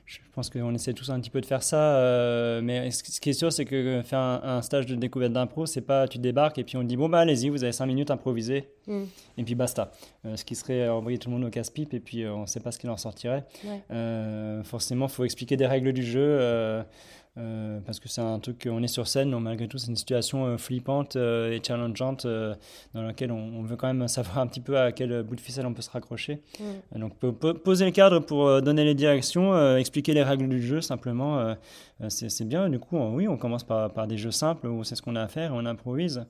je pense qu'on essaie tous un petit peu de faire ça. Euh, mais ce qui est sûr, c'est que faire un, stage de découverte d'impro, c'est pas tu débarques et puis on te dit bon, bah allez-y, vous avez 5 minutes improviser. Mm. Et puis basta. Euh, ce qui serait envoyer tout le monde au casse-pipe et puis euh, on ne sait pas ce qu'il en sortirait. forcément, il faut expliquer des règles du jeu. Euh, parce que c'est un truc qu'on est sur scène, donc malgré tout c'est une situation euh, flippante euh, et challengeante dans laquelle on, veut quand même savoir un petit peu à quel bout de ficelle on peut se raccrocher. donc poser le cadre pour donner les directions, expliquer les règles du jeu simplement, c'est bien. Du coup, oui, on commence par, par des jeux simples où c'est ce qu'on a à faire et on improvise.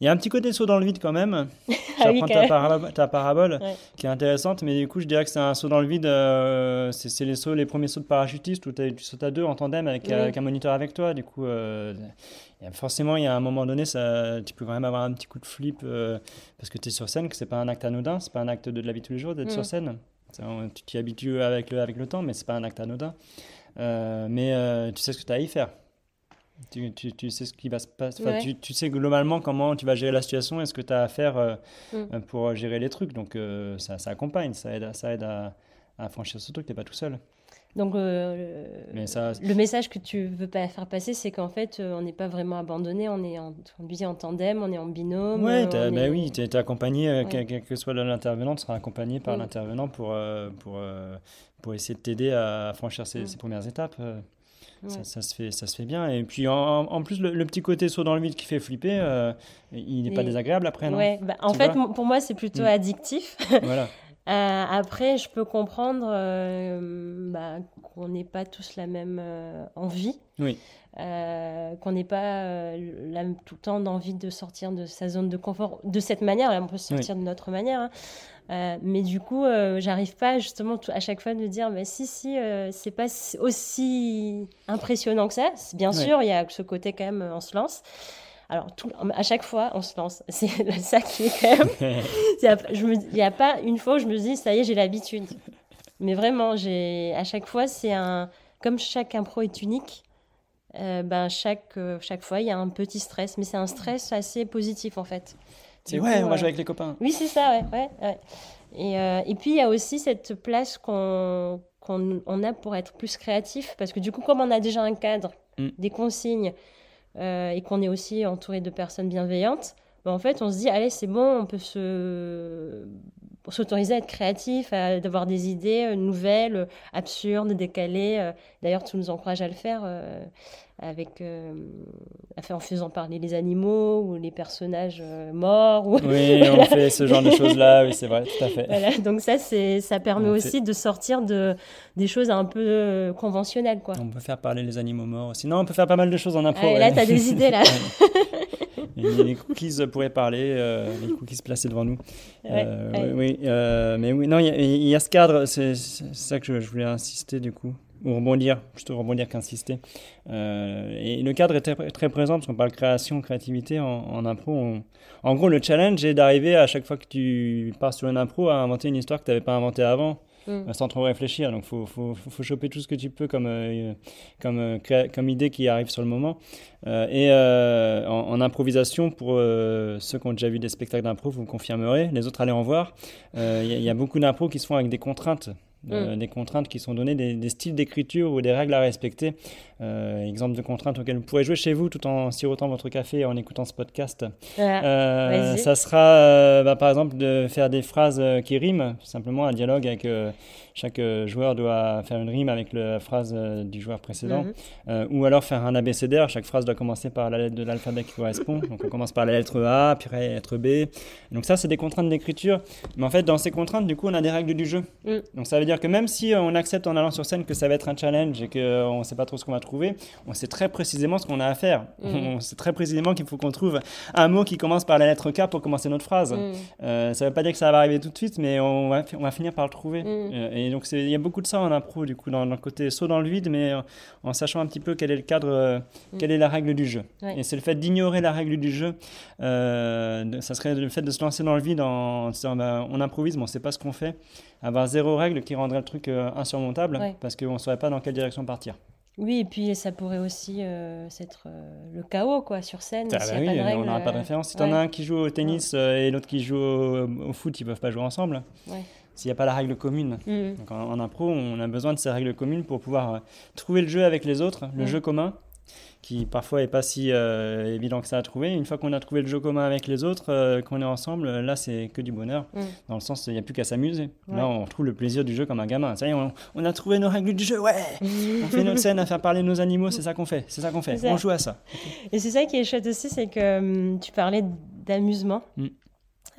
Il y a un petit côté saut dans le vide quand même. Ah oui, J'apprends quand ta, ta parabole Ouais. qui est intéressante, mais du coup, je dirais que c'est un saut dans le vide. euh, c'est les sauts, les premiers sauts de parachutiste où tu sautes à deux en tandem avec, Oui. avec un moniteur avec toi. Du coup, euh, forcément, il y a un moment donné, ça, tu peux quand même avoir un petit coup de flip euh, parce que tu es sur scène, que c'est pas un acte anodin, c'est pas un acte de, de la vie tous les jours d'être Mm. sur scène. Ça, on- tu t'y habitues avec le, avec le temps, mais c'est pas un acte anodin. Mais tu sais ce que tu as à y faire. Tu, tu, tu sais ce qui va se passer. Ouais. tu, tu sais globalement comment tu vas gérer la situation et ce que tu as à faire euh, Mm. euh, pour gérer les trucs. Donc euh, ça, ça accompagne, ça aide, à- ça aide à, à franchir ce truc. Tu pas tout seul. Donc, euh, le- Mais ça- le message que tu veux pas faire passer, c'est qu'en fait, euh, on n'est pas vraiment abandonné, on est en, on dit en tandem, on est en binôme. Ouais, euh, bah est- oui, tu es, accompagné, euh, Ouais. quel, quel que soit l'intervenant, tu seras accompagné par Mm. l'intervenant pour, euh, pour, euh, pour essayer de t'aider à franchir ces, Mm. ces premières étapes. Ça, se fait, ça se fait bien. Et puis en, en plus, le, le petit côté saut dans le vide qui fait flipper, euh, il n'est pas désagréable après, non Ouais, bah, en fait, pour moi, c'est plutôt Mm. addictif. Voilà. Euh, après, je peux comprendre euh, bah, qu'on n'ait pas tous la même euh, envie, Oui. qu'on n'ait pas la- tout le temps d'envie de sortir de sa zone de confort de cette manière. Là, on peut sortir de notre manière. hein. Euh, mais du coup, euh, j'arrive pas justement à chaque fois de dire, mais si, si, euh, c'est pas si- aussi impressionnant que ça. Bien Ouais. sûr, il y a ce côté quand même, euh, on se lance. Alors, tout, à chaque fois, on se lance. C'est ça qui est quand même il n'y a pas une fois où je me dis, ça y est, j'ai l'habitude. Mais vraiment, à chaque fois, c'est un. Comme chaque impro est unique, euh, ben chaque, chaque fois, il y a un petit stress. Mais c'est un stress assez positif, en fait. C'est ouais, coup, on va jouer avec les copains. Oui, c'est ça, ouais. ouais, ouais. Et, euh, et puis, il y a aussi cette place qu'on qu'on on a pour être plus créatif. Parce que du coup, comme on a déjà un cadre, Mm. des consignes, euh, et qu'on est aussi entouré de personnes bienveillantes, ben, en fait, on se dit, allez, c'est bon, on peut se s'autoriser à être créatif, à d'avoir des idées euh, nouvelles, euh, absurdes, décalées. euh. D'ailleurs, tu nous encourages à le faire avec, à faire- en faisant parler les animaux ou les personnages morts. Ou... Oui, on fait ce genre de choses-là, oui, c'est vrai, tout à fait. Voilà, donc ça, ça permet On aussi de sortir de, des choses un peu conventionnelles, quoi. On peut faire parler les animaux morts aussi. Non, on peut faire pas mal de choses en impro. Ah, ouais. là, tu as des idées, là. Et les cookies pourraient parler, euh, les cookies placés devant nous. Ouais, Euh, ouais. oui, euh, mais oui, non, il y, a- il y a ce cadre, c'est ça que je, je voulais insister du coup, ou rebondir, plutôt rebondir qu'insister. Euh, et le cadre est très, très présent parce qu'on parle création, créativité en, en impro. on- en gros, le challenge est d'arriver à chaque fois que tu pars sur une impro à inventer une histoire que tu n'avais pas inventée avant. Mm. sans trop réfléchir. Donc, il faut, faut, faut, choper tout ce que tu peux comme, euh, comme, euh, comme idée qui arrive sur le moment. Euh, et en, improvisation, pour ceux qui ont déjà vu des spectacles d'impro, vous me confirmerez, les autres allez en voir. Il y, y a beaucoup d'impro qui se font avec des contraintes. Euh, Des contraintes qui sont données, des, des styles d'écriture ou des règles à respecter. Euh, exemple de contraintes auxquelles vous pourrez jouer chez vous tout en sirotant votre café et en écoutant ce podcast. Voilà. Euh, ça sera bah, par exemple de faire des phrases qui riment, simplement un dialogue avec chaque joueur doit faire une rime avec la phrase du joueur précédent, Mhm. Euh, ou alors faire un abécédaire, chaque phrase doit commencer par la lettre de l'alphabet qui correspond, donc on commence par la lettre A, puis la lettre B, donc ça c'est des contraintes d'écriture, mais en fait dans ces contraintes du coup on a des règles du jeu, Mm. donc ça veut dire que même si euh, on accepte en allant sur scène que ça va être un challenge et qu'on ne sait pas trop ce qu'on va trouver, on sait très précisément ce qu'on a à faire, Mm. on sait très précisément qu'il faut qu'on trouve un mot qui commence par la lettre K pour commencer notre phrase. Mm. Euh, ça veut pas dire que ça va arriver tout de suite, mais on va, on va finir par le trouver. Mm. Euh, et donc, il y a beaucoup de ça en impro, du coup, dans, dans le côté saut dans le vide, mais euh, en sachant un petit peu quel est le cadre, euh, quelle est la règle du jeu. Ouais. Et c'est le fait d'ignorer la règle du jeu, euh, ça serait le fait de se lancer dans le vide en, en disant bah, on improvise, mais on sait pas ce qu'on fait. Avoir zéro règle qui rendrait le truc euh, insurmontable, Ouais. parce qu'on saurait pas dans quelle direction partir. Oui, et puis ça pourrait aussi euh, être euh, le chaos, quoi, sur scène. Ah bah y a oui, pas de règles, on n'aura pas de référence. Si t'en as un qui joue au tennis et l'autre qui joue au, au foot, ils peuvent pas jouer ensemble. Ouais. S'il n'y a pas la règle commune. Mm. Donc en, en impro, on a besoin de ces règles communes pour pouvoir euh, trouver le jeu avec les autres, le Mm. jeu commun, qui parfois est pas si euh, évident que ça à trouver. Une fois qu'on a trouvé le jeu commun avec les autres, euh, qu'on est ensemble, euh, là c'est que du bonheur. Mm. Dans le sens, il n'y a plus qu'à s'amuser. Ouais. Là, on retrouve le plaisir du jeu comme un gamin. Ça y est, on, on a trouvé nos règles du jeu, ouais On fait notre scène à faire parler nos animaux, c'est ça qu'on fait, c'est ça qu'on fait. On joue à ça. Et c'est ça qui est chouette aussi, c'est que hum, tu parlais d'amusement. Mm.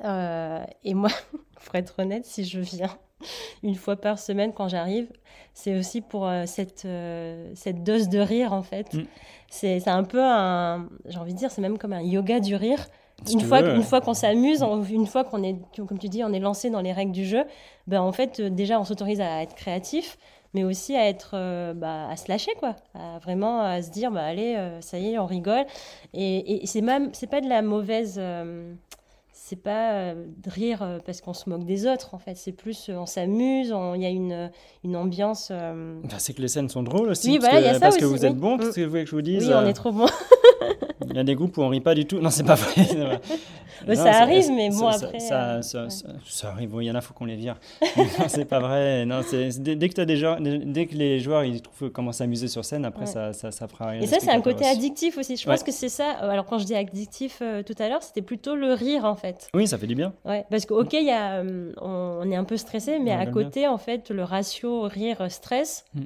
Euh, et moi, pour être honnête, si je viens une fois par semaine quand j'arrive, c'est aussi pour euh, cette, euh, cette dose de rire, en fait. Mm. C'est un peu un, j'ai envie de dire, c'est même comme un yoga du rire. Si une, fois, une fois qu'on s'amuse, une fois qu'on est, comme tu dis, on est lancé dans les règles du jeu, ben en fait, euh, déjà, on s'autorise à être créatif, mais aussi à être, euh, bah, à se lâcher, quoi. À vraiment à se dire, bah, allez, ça y est, on rigole. Et, et c'est même, c'est pas de la mauvaise. Euh, c'est pas euh, de rire euh, parce qu'on se moque des autres, en fait. C'est plus, euh, on s'amuse, il y a une, une ambiance. euh, Enfin, c'est que les scènes sont drôles aussi. Oui, parce voilà, que, il y a ça parce que vous êtes bon. Mm. Qu'est-ce que vous voulez que je vous dise Oui, on euh, est trop bon. Il y a des groupes où on rit pas du tout. Non, c'est pas vrai. c'est vrai. Mais Non, ça arrive, mais bon, ça- après, Ça, ça, ouais. ça- ça arrive. Il y en a, faut qu'on les vire. non, c'est pas vrai. Non, dès, dès que t'as des joueurs, dès, dès que les joueurs ils trouvent comment s'amuser sur scène, après Ouais. ça, ça, fera rien. Et ça, c'est un côté addictif aussi. Je Ouais. pense que c'est ça. euh, Alors, quand je dis addictif euh, tout à l'heure, c'était plutôt le rire, en fait. Oui, ça fait du bien. Ouais, parce que, ok, il y a, euh, on, on est un peu stressé, mais à côté, en fait, le ratio rire-stress, Mm.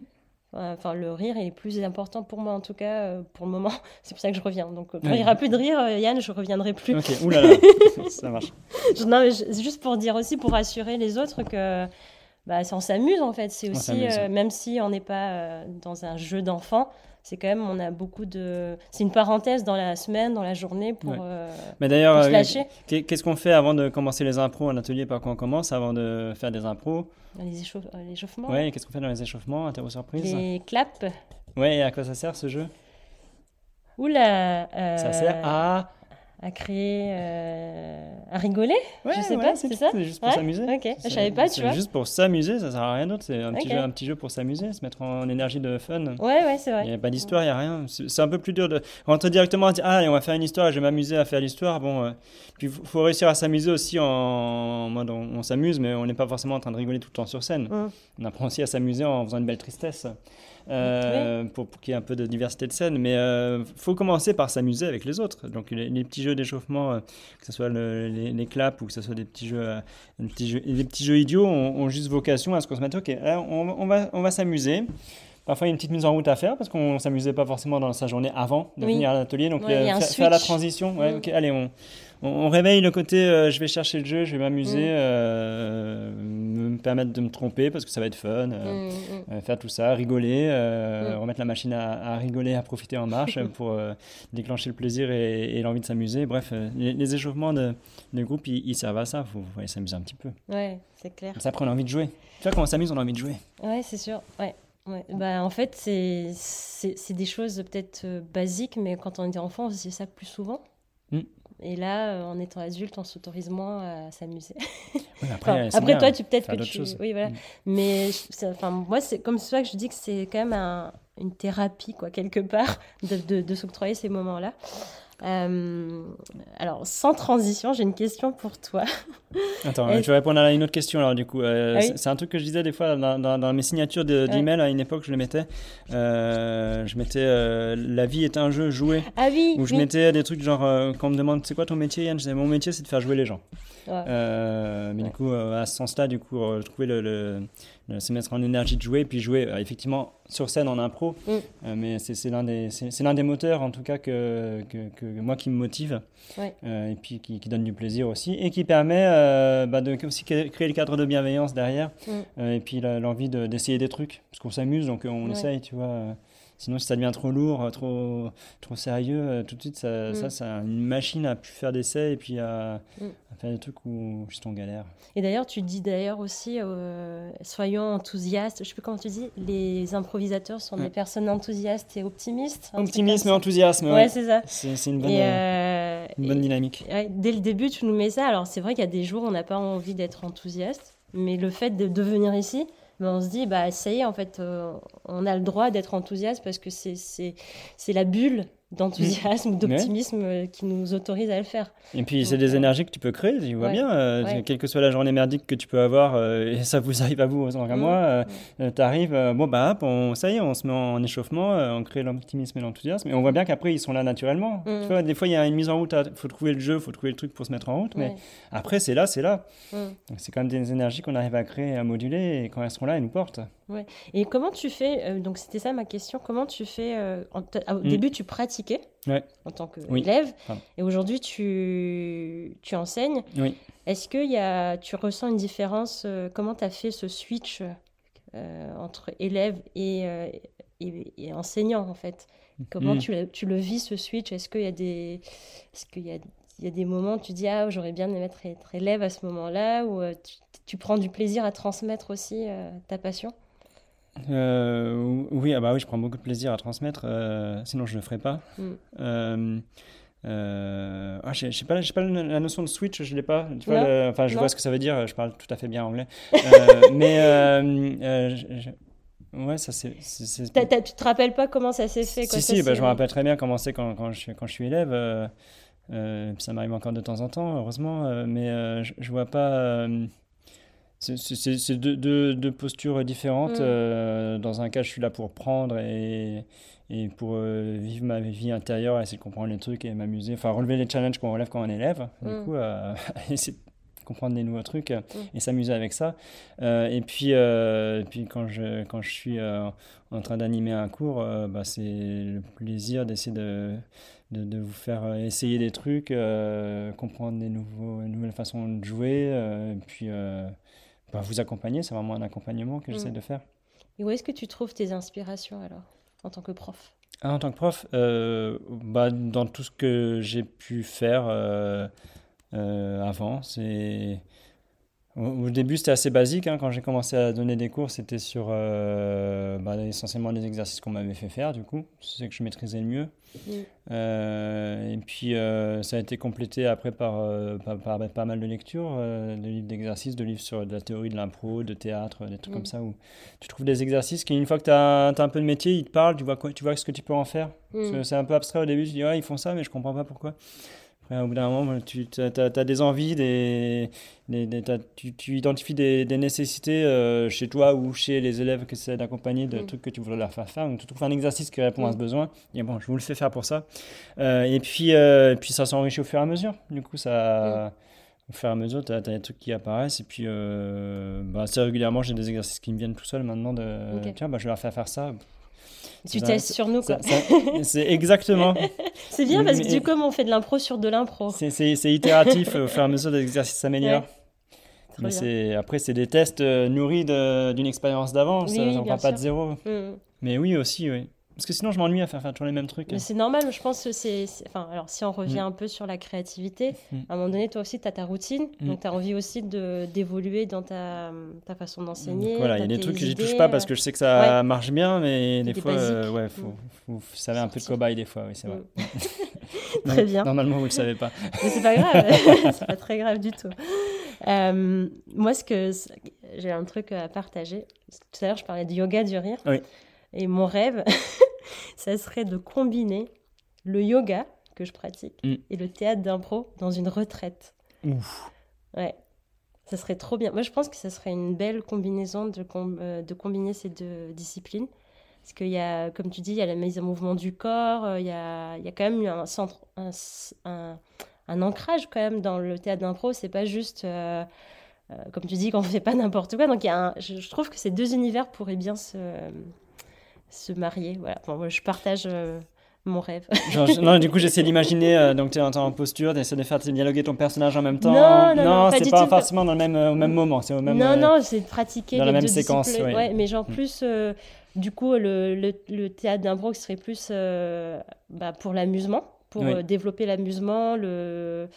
Enfin, le rire est plus important pour moi, en tout cas, euh, pour le moment. C'est pour ça que je reviens. Donc, euh, quand Ouais. il n'y aura plus de rire, euh, Yann, je reviendrai plus. Ok, oulala, ça marche. Non, mais c'est juste pour dire aussi, pour rassurer les autres que bah, ça, on s'amuse en fait. C'est aussi, euh, même si on n'est pas euh, dans un jeu d'enfant, c'est quand même, on a beaucoup de. C'est une parenthèse dans la semaine, dans la journée pour, Ouais. euh, Mais d'ailleurs, euh, qu'est-ce qu'on fait avant de commencer les impros en atelier Par quoi on commence avant de faire des impros? Les, échauffe- euh, l'échauffement, Ouais, qu'est-ce qu'on fait dans les échauffements, interro surprise? Les claps. Ouais, et à quoi ça sert ce jeu? Oula euh, Ça sert à. À créer, euh, à rigoler Ouais, Je sais ouais, pas, c'est c'est ça C'est juste pour Ouais, s'amuser. ok. Je C'est- savais pas, tu c'est vois. juste pour s'amuser, ça sert à rien d'autre. C'est un, petit jeu, un petit jeu pour s'amuser, se mettre en énergie de fun. Ouais, ouais, c'est Il vrai. n'y a pas d'histoire, il n'y a rien. C'est c'est un peu plus dur de rentrer directement à dire Ah, et on va faire une histoire, je vais m'amuser à faire l'histoire. Bon, euh, puis il faut, faut réussir à s'amuser aussi en, en mode on, on s'amuse, mais on n'est pas forcément en train de rigoler tout le temps sur scène. Mm. On apprend aussi à s'amuser en faisant une belle tristesse. Euh, pour, pour qu'il y ait un peu de diversité de scène, mais euh, faut commencer par s'amuser avec les autres. Donc les, les petits jeux d'échauffement, euh, que ce soit le- les, les claps ou que ce soit des petits jeux, des petits jeux, des petits jeux idiots, ont, ont juste vocation à ce qu'on se mette ok, là, on, on va, on va s'amuser. Parfois, il y a une petite mise en route à faire parce qu'on ne s'amusait pas forcément dans sa journée avant de Oui. venir à l'atelier. Donc, Ouais, euh, faire, faire la transition. Ouais, Mm. allez, on, on, on réveille le côté euh, je vais chercher le jeu, je vais m'amuser, Mm. euh, me permettre de me tromper parce que ça va être fun. euh, Mm, mm. faire tout ça, rigoler, remettre la machine à, à rigoler, à profiter en marche pour déclencher le plaisir et, et l'envie de s'amuser. Bref, les, les échauffements de, de groupe, ils, ils servent à ça. Il faut, s'amuser un petit peu. Ouais, c'est clair. Ça, après, on a envie de jouer. Tu vois, quand on s'amuse, on a envie de jouer. Ouais, c'est sûr. Ouais. Ouais. Bah, en fait, c'est c'est c'est des choses peut-être euh, basiques, mais quand on était enfant, on faisait ça plus souvent. Mm. Et là, euh, en étant adulte, on s'autorise moins à s'amuser. Ouais, après, Enfin, après toi, tu peut-être que tu. choses. Oui, voilà. Mm. Mais enfin, moi, c'est comme ça que je dis que c'est quand même un- une thérapie, quoi, quelque part, de, de, de s'octroyer ces moments-là. Euh, alors, sans transition, j'ai une question pour toi. Attends, je vais répondre à une autre question alors du coup. Euh, Ah oui. c'est- un truc que je disais des fois dans, dans- dans mes signatures de- d'email à une époque, je le mettais. Euh, je mettais La vie est un jeu joué. Ah oui, Où je oui. mettais des trucs genre, quand on me demande c'est quoi ton métier, Yann, je disais mon métier c'est de faire jouer les gens. Ouais. Euh, mais Ouais. du coup, euh, à ce sens-là, du coup, euh, trouver le, le, le- se mettre en énergie de jouer, puis jouer effectivement sur scène en impro. Mm. Mais c'est l'un des, c'est c'est l'un des moteurs en tout cas que, que, que moi qui me motive Ouais. et puis qui, qui donne du plaisir aussi et qui permet bah, de aussi créer le cadre de bienveillance derrière Mm. et puis l'envie de- d'essayer des trucs parce qu'on s'amuse donc on essaye, tu vois. Sinon, si ça devient trop lourd, euh, trop, trop sérieux, euh, tout de suite, ça, Mm. ça, c'est une machine à plus faire d'essais et puis à, Mm. à faire des trucs où juste on galère. Et d'ailleurs, tu dis d'ailleurs aussi, euh, soyons enthousiastes. Je sais plus comment tu dis. Les improvisateurs sont des personnes enthousiastes et optimistes. Optimisme et enthousiasme, ouais. Ouais, c'est ça. c'est une bonne, Et, euh, une bonne et- dynamique. ouais, dès le début, tu nous mets ça. Alors, c'est vrai qu'il y a des jours où on n'a pas envie d'être enthousiaste, mais le fait de, de venir ici, ben, on se dit, bah, ça y est, en fait, euh, on a le droit d'être enthousiaste parce que c'est la bulle d'enthousiasme, d'optimisme euh, qui nous autorise à le faire. Et puis, c'est des euh, énergies que tu peux créer, tu vois ouais, bien. euh, ouais. Quelle que soit la journée merdique que tu peux avoir, euh, et ça vous arrive à vous autant qu'à Mm, moi, euh, tu arrives, bon, bah, hop, on, ça y est, on se met en échauffement, on crée l'optimisme et l'enthousiasme. Et on voit bien qu'après, ils sont là naturellement. Mm. Tu vois, des fois, il y a une mise en route, il faut trouver le jeu, il faut trouver le truc pour se mettre en route, mais après, c'est là, c'est là. Mm. C'est quand même des énergies qu'on arrive à créer, à moduler, et quand elles seront là, elles nous portent. Et comment tu fais, euh, donc c'était ça ma question, comment tu fais, euh, en- t- au Mm. début tu pratiquais Ouais. en tant qu'élève, Oui. Et aujourd'hui tu, tu enseignes. Oui. Est-ce que y a, tu ressens une différence, euh, comment tu as fait ce switch entre élève et, et, et enseignant en fait? Comment Mm. tu, le- tu le vis ce switch? Est-ce qu'il y a des... Est-ce qu'il y a il y a des moments où tu dis ah j'aurais bien aimé être, élève à ce moment-là ou tu, tu prends du plaisir à transmettre aussi euh, ta passion? Euh, oui, ah bah oui, je prends beaucoup de plaisir à transmettre, euh, sinon je ne le ferais pas. Mm. Euh, ah, je sais pas, pas la notion de switch, je l'ai pas. Tu vois, Non, le- enfin, je non. vois ce que ça veut dire. Je parle tout à fait bien anglais, mais je- je- ouais, ça c'est. Tu te rappelles pas comment ça s'est fait quoi, Si si, bah, je me rappelle très bien comment c'est quand, quand, je, suis- quand je suis élève. euh, euh, ça m'arrive encore de temps en temps, heureusement, euh, mais euh, je, je vois pas. C'est deux, deux- deux postures différentes. Mm. euh, dans un cas, je suis là pour prendre et, et pour euh, vivre ma vie intérieure, essayer de comprendre les trucs et m'amuser. Enfin, relever les challenges qu'on relève quand on élève. Du Mm. coup, euh, essayer de comprendre des nouveaux trucs euh, et s'amuser avec ça. Et puis, et puis quand, je, quand je suis en train d'animer un cours, bah, c'est le plaisir d'essayer de, de, de vous faire essayer des trucs, comprendre des nouveaux, une nouvelle façon de jouer, et puis bah, vous accompagner. C'est vraiment un accompagnement que j'essaie Mm. de faire. Et où est-ce que tu trouves tes inspirations alors en tant que prof? Ah, en tant que prof, euh, bah, dans tout ce que j'ai pu faire euh, euh, avant, c'est au, début c'était assez basique. hein. Quand j'ai commencé à donner des cours, c'était sur euh, bah, essentiellement des exercices qu'on m'avait fait faire. Du coup, c'est que je maîtrisais le mieux. Euh, et puis euh, ça a été complété après par, par, par- pas mal de lectures, de livres d'exercices, de livres sur de la théorie de l'impro, de théâtre, des trucs Mm. comme ça où tu trouves des exercices qui, une fois que tu as, un peu de métier, ils te parlent, tu vois, quoi, tu vois ce que tu peux en faire. C'est un peu abstrait au début, tu dis ouais, ils font ça, mais je comprends pas pourquoi. Au bout d'un moment, tu as, des envies, des, des- des- tu, tu identifies des, des nécessités euh, chez toi ou chez les élèves que tu essaies d'accompagner, de Mm. trucs que tu voudrais leur faire faire. Donc, tu trouves un exercice qui répond à Mm. ce besoin. Et bon, je vous le fais faire pour ça. Euh, et puis, euh, puis ça s'enrichit au fur et à mesure. Du coup, ça. Au fur et à mesure, tu as, des trucs qui apparaissent. Et puis, euh, bah, assez régulièrement, j'ai des exercices qui me viennent tout seuls maintenant. De. Tiens, bah, je vais leur faire faire ça. Tu Ça- testes sur nous quoi. C'est exactement. C'est bien parce que du coup on fait de l'impro sur de l'impro. C'est- itératif, au fur et à mesure, les exercices s'améliorent. Ouais. Mais après, c'est des tests euh, nourris d'une expérience d'avant, Oui, on bien part pas de zéro. Mm. Mais oui, aussi, oui. Parce que sinon, je m'ennuie à faire, faire toujours les mêmes trucs. Mais c'est normal, je pense que c'est. Enfin, alors si on revient Mm. un peu sur la créativité, Mm. à un moment donné, toi aussi, tu as ta routine, Mm. donc tu as envie aussi d'évoluer dans ta, ta façon d'enseigner. Voilà, il y a des trucs que j'y touche pas parce que je sais que ça marche bien, mais Des des fois, euh, ouais, faut, faut, faut savoir un peu de cobaye des fois, oui, c'est vrai. Très bien. Normalement, vous le savez pas. Mais c'est pas grave, c'est pas très grave du tout. Euh, moi, ce que j'ai un truc à partager. Tout à l'heure, je parlais de yoga du rire. Oui. Et mon rêve, ça serait de combiner le yoga que je pratique Mm. et le théâtre d'impro dans une retraite. Ouf. Ouais. Ça serait trop bien. Moi, je pense que ça serait une belle combinaison de, com- euh, de combiner ces deux disciplines. Parce qu'il y a, comme tu dis, il y a la mise en mouvement du corps, euh, il y a, il y a quand même eu un centre, un, un- un ancrage quand même dans le théâtre d'impro. C'est pas juste, euh, euh, comme tu dis, qu'on fait pas n'importe quoi. Donc, il y a un- je, je trouve que ces deux univers pourraient bien se, se marier. Voilà. Bon, moi, je partage euh, mon rêve. Genre, non, du coup, j'essaie d'imaginer, euh, donc tu es en posture, tu essaies de faire dialoguer ton personnage en même temps. Non, non, non, pas c'est pas tout. forcément dans le même, euh, au même moment, c'est au même. non, euh, non, c'est de pratiquer dans la les même deux séquence, ouais. Ouais, mais genre Mm. plus, euh, du coup, le, le, le théâtre serait plus bah, pour l'amusement, pour Oui. développer l'amusement, le,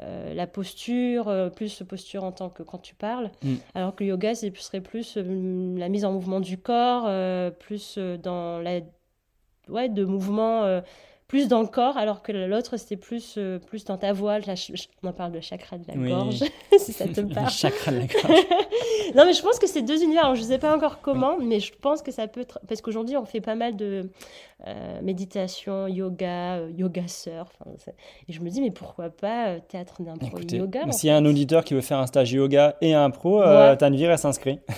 euh, la posture, euh, plus posture en tant que quand tu parles. Mm. Alors que le yoga, c'est serait plus euh, la mise en mouvement du corps, plus dans la... Ouais, de mouvement... plus dans le corps, alors que l'autre, c'était plus, plus dans ta voix. La ch- ch- on en parle de chakra de la Oui. gorge, si ça te Le parle. chakra de la gorge. Non, mais je pense que c'est deux univers. Alors, je ne sais pas encore comment, mais je pense que ça peut être. Parce qu'aujourd'hui, on fait pas mal de euh, méditation, yoga, euh, yoga surf. et je me dis, mais pourquoi pas euh, théâtre d'impro et yoga s'il y a un auditeur qui veut faire un stage yoga et impro, euh, Ouais. Tanvir, elle s'inscrit.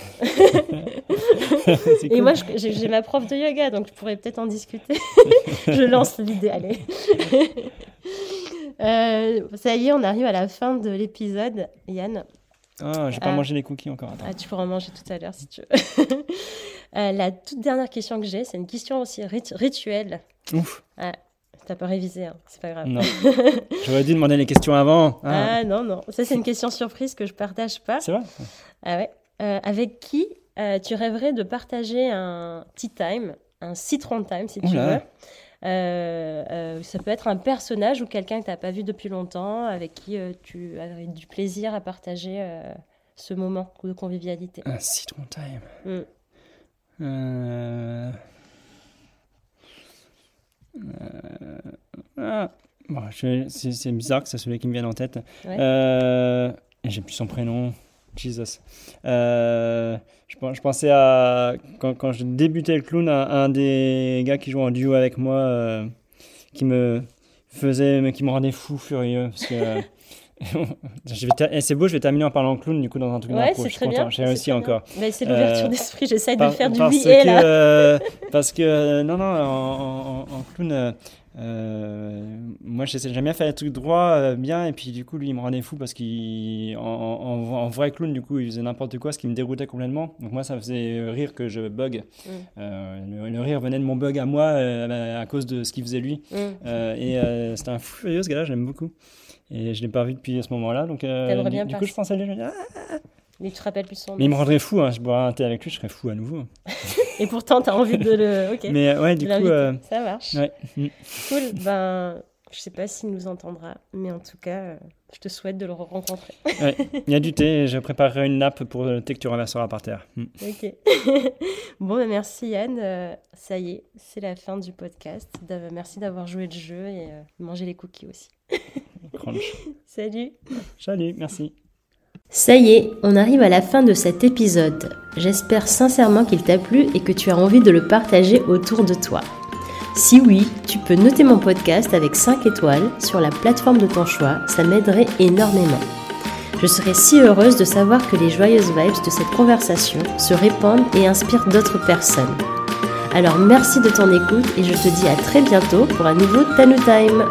Et moi, j'ai ma prof de yoga, donc je pourrais peut-être en discuter. je lance l'idée, allez. Euh, ça y est, on arrive à la fin de l'épisode, Yann. Ah, j'ai pas Ah. mangé les cookies encore. Attends. Ah, tu pourras en manger tout à l'heure si tu veux. Euh, la toute dernière question que j'ai, c'est une question aussi rit- rituelle. Ouf. T'as pas révisé, hein, c'est pas grave. Non. J'aurais dû demander les questions avant. Ah, Ah non, non. Ça, c'est une question surprise que je partage pas. C'est vrai? Ah ouais. Euh, avec qui euh, tu rêverais de partager un tea time, un citron time, si tu Oula. veux, Euh, euh, ça peut être un personnage ou quelqu'un que tu n'as pas vu depuis longtemps, avec qui euh, tu as du plaisir à partager ce moment de convivialité. Un citron time. Mm. Ah, bon, je- c'est bizarre que c'est celui qui me vienne en tête. Ouais. J'ai plus son prénom. Jesus. Euh, je, pen- je pensais à. Quand, quand je débutais le clown, à un des gars qui jouait en duo avec moi, euh, qui me faisait. mais qui me rendait fou, furieux. Parce que. c'est beau, je vais terminer en parlant clown, du coup, dans un truc Ouais, d'impro. Je suis content, j'ai réussi encore. Mais c'est l'ouverture Euh, d'esprit, j'essaye de faire du parce oui que, et là. euh, parce que, non, non, en, en- en clown, euh, moi, j'essaie jamais à faire les trucs droits euh, bien, et puis du coup, lui, il me rendait fou parce qu'il, en, en- en vrai clown, du coup, il faisait n'importe quoi, ce qui me déroutait complètement. Donc, moi, ça me faisait rire que je bug. Mm. Euh, le, le rire venait de mon bug à moi euh, à cause de ce qu'il faisait lui. Mm. Et c'était un fou furieux, ce gars-là, j'aime beaucoup. Et je l'ai pas vu depuis ce moment-là, donc du, bien du coup, je pense à lui, je me dis, ah, Mais tu te rappelles plus son mais il me rendrait fou, hein, je boirais un thé avec lui, je serais fou à nouveau. Et pourtant, tu as envie de le. Mais ouais, du coup, euh, Ça marche. ouais. Mm. Cool. Ben, je sais pas s'il nous entendra, mais en tout cas, euh, je te souhaite de le rencontrer. Ouais, il y a du thé je préparerai une nappe pour le thé que tu renverseras par terre. Mm. Ok. bon, ben, merci Yann. Euh, ça y est, c'est la fin du podcast. Merci d'avoir joué le jeu et euh, mangé les cookies aussi. Crunch. Salut. Salut, merci. Ça y est, on arrive à la fin de cet épisode. J'espère sincèrement qu'il t'a plu et que tu as envie de le partager autour de toi. Si oui, tu peux noter mon podcast avec 5 étoiles sur la plateforme de ton choix, ça m'aiderait énormément. Je serais si heureuse de savoir que les joyeuses vibes de cette conversation se répandent et inspirent d'autres personnes. Alors merci de ton écoute et je te dis à très bientôt pour un nouveau Tanu Time.